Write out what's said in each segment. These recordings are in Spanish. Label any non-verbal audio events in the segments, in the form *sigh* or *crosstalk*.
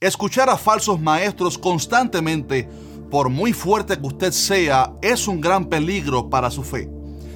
Escuchar a falsos maestros constantemente, por muy fuerte que usted sea, es un gran peligro para su fe.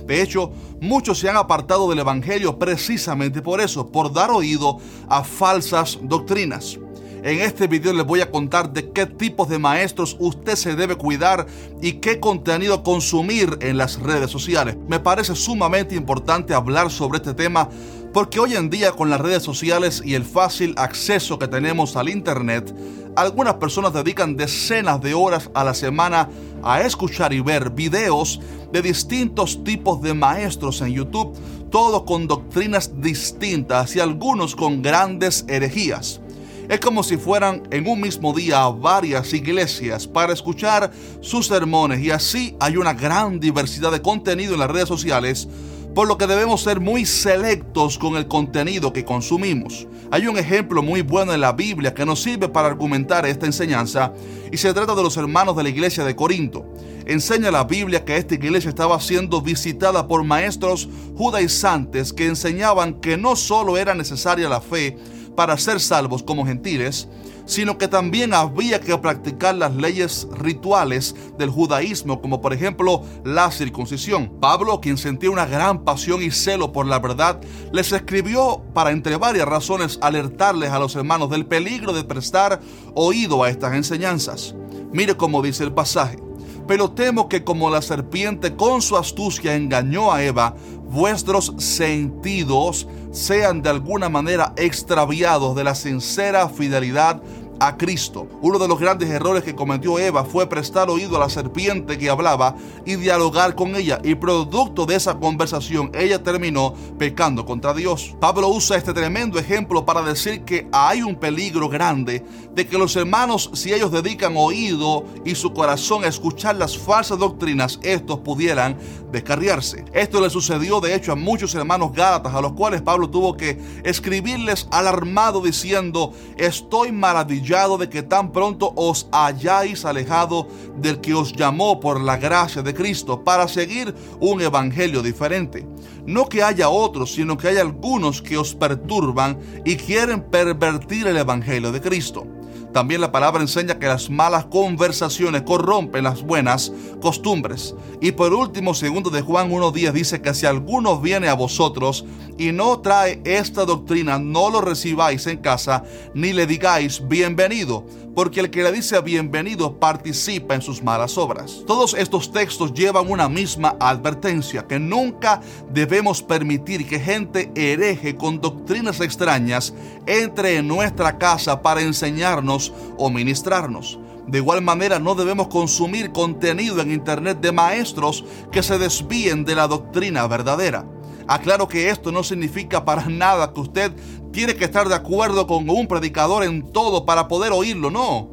De hecho, muchos se han apartado del Evangelio precisamente por eso, por dar oído a falsas doctrinas. En este video les voy a contar de qué tipos de maestros usted se debe cuidar y qué contenido consumir en las redes sociales. Me parece sumamente importante hablar sobre este tema porque hoy en día con las redes sociales y el fácil acceso que tenemos al Internet, algunas personas dedican decenas de horas a la semana a escuchar y ver videos de distintos tipos de maestros en YouTube, todos con doctrinas distintas y algunos con grandes herejías. Es como si fueran en un mismo día varias iglesias para escuchar sus sermones y así hay una gran diversidad de contenido en las redes sociales por lo que debemos ser muy selectos con el contenido que consumimos. Hay un ejemplo muy bueno en la Biblia que nos sirve para argumentar esta enseñanza y se trata de los hermanos de la iglesia de Corinto. Enseña la Biblia que esta iglesia estaba siendo visitada por maestros judaizantes que enseñaban que no solo era necesaria la fe para ser salvos como gentiles, sino que también había que practicar las leyes rituales del judaísmo, como por ejemplo la circuncisión. Pablo, quien sentía una gran pasión y celo por la verdad, les escribió para entre varias razones alertarles a los hermanos del peligro de prestar oído a estas enseñanzas. Mire cómo dice el pasaje. Pero temo que como la serpiente con su astucia engañó a Eva, vuestros sentidos sean de alguna manera extraviados de la sincera fidelidad a Cristo. Uno de los grandes errores que cometió Eva fue prestar oído a la serpiente que hablaba y dialogar con ella. Y producto de esa conversación, ella terminó pecando contra Dios. Pablo usa este tremendo ejemplo para decir que hay un peligro grande de que los hermanos, si ellos dedican oído y su corazón a escuchar las falsas doctrinas, estos pudieran descarriarse. Esto le sucedió de hecho a muchos hermanos gálatas a los cuales Pablo tuvo que escribirles alarmado diciendo, estoy maravillado de que tan pronto os hayáis alejado del que os llamó por la gracia de Cristo para seguir un evangelio diferente. No que haya otros, sino que hay algunos que os perturban y quieren pervertir el evangelio de Cristo. También la palabra enseña que las malas conversaciones corrompen las buenas costumbres. Y por último, segundo de Juan 1.10 dice que si alguno viene a vosotros y no trae esta doctrina, no lo recibáis en casa, ni le digáis bienvenido, porque el que le dice bienvenido participa en sus malas obras. Todos estos textos llevan una misma advertencia, que nunca debemos permitir que gente hereje con doctrinas extrañas entre en nuestra casa para enseñarnos o ministrarnos. De igual manera, no debemos consumir contenido en Internet de maestros que se desvíen de la doctrina verdadera. Aclaro que esto no significa para nada que usted tiene que estar de acuerdo con un predicador en todo para poder oírlo, no.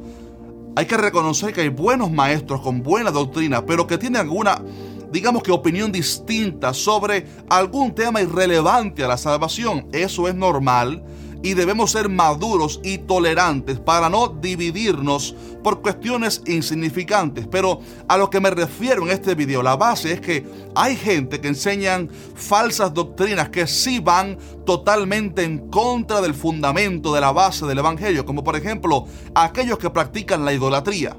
Hay que reconocer que hay buenos maestros con buena doctrina, pero que tienen alguna, digamos que opinión distinta sobre algún tema irrelevante a la salvación. Eso es normal y debemos ser maduros y tolerantes para no dividirnos por cuestiones insignificantes. Pero a lo que me refiero en este video, la base es que hay gente que enseñan falsas doctrinas que sí van totalmente en contra del fundamento de la base del Evangelio, como por ejemplo aquellos que practican la idolatría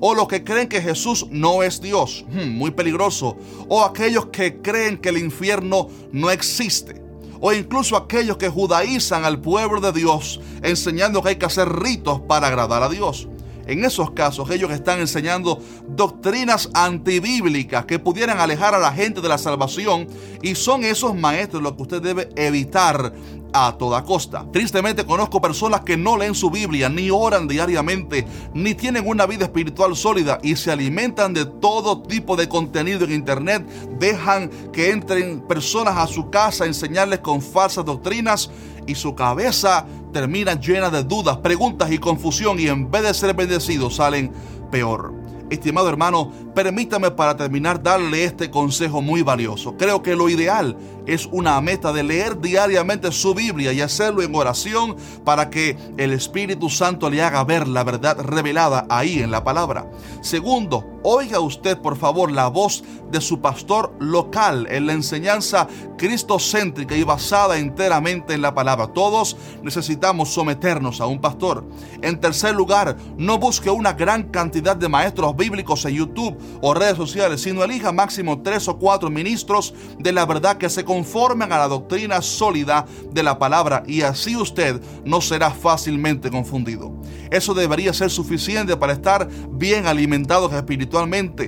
o los que creen que Jesús no es Dios, hmm, muy peligroso, o aquellos que creen que el infierno no existe o incluso aquellos que judaizan al pueblo de Dios, enseñando que hay que hacer ritos para agradar a Dios. En esos casos ellos están enseñando doctrinas antibíblicas que pudieran alejar a la gente de la salvación y son esos maestros los que usted debe evitar a toda costa. Tristemente conozco personas que no leen su Biblia, ni oran diariamente, ni tienen una vida espiritual sólida y se alimentan de todo tipo de contenido en internet, dejan que entren personas a su casa a enseñarles con falsas doctrinas y su cabeza termina llena de dudas, preguntas y confusión y en vez de ser bendecidos salen peor. Estimado hermano, permítame para terminar darle este consejo muy valioso. Creo que lo ideal es una meta de leer diariamente su Biblia y hacerlo en oración para que el Espíritu Santo le haga ver la verdad revelada ahí en la palabra. Segundo, Oiga usted, por favor, la voz de su pastor local en la enseñanza cristocéntrica y basada enteramente en la palabra. Todos necesitamos someternos a un pastor. En tercer lugar, no busque una gran cantidad de maestros bíblicos en YouTube o redes sociales, sino elija máximo tres o cuatro ministros de la verdad que se conformen a la doctrina sólida de la palabra y así usted no será fácilmente confundido. Eso debería ser suficiente para estar bien alimentados espiritualmente.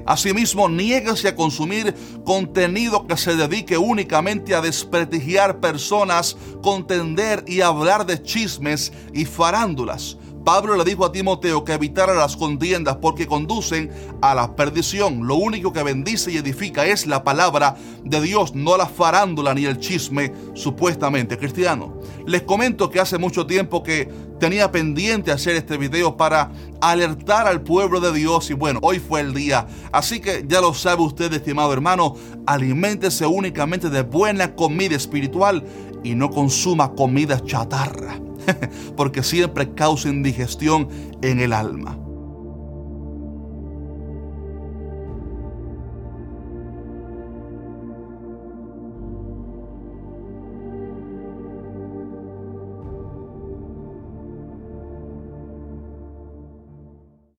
Asimismo, niéguese a consumir contenido que se dedique únicamente a desprestigiar personas, contender y hablar de chismes y farándulas. Pablo le dijo a Timoteo que evitara las contiendas porque conducen a la perdición. Lo único que bendice y edifica es la palabra de Dios, no la farándula ni el chisme supuestamente cristiano. Les comento que hace mucho tiempo que tenía pendiente hacer este video para alertar al pueblo de Dios y bueno, hoy fue el día. Así que ya lo sabe usted, estimado hermano, aliméntese únicamente de buena comida espiritual y no consuma comida chatarra. *laughs* porque siempre causa indigestión en el alma.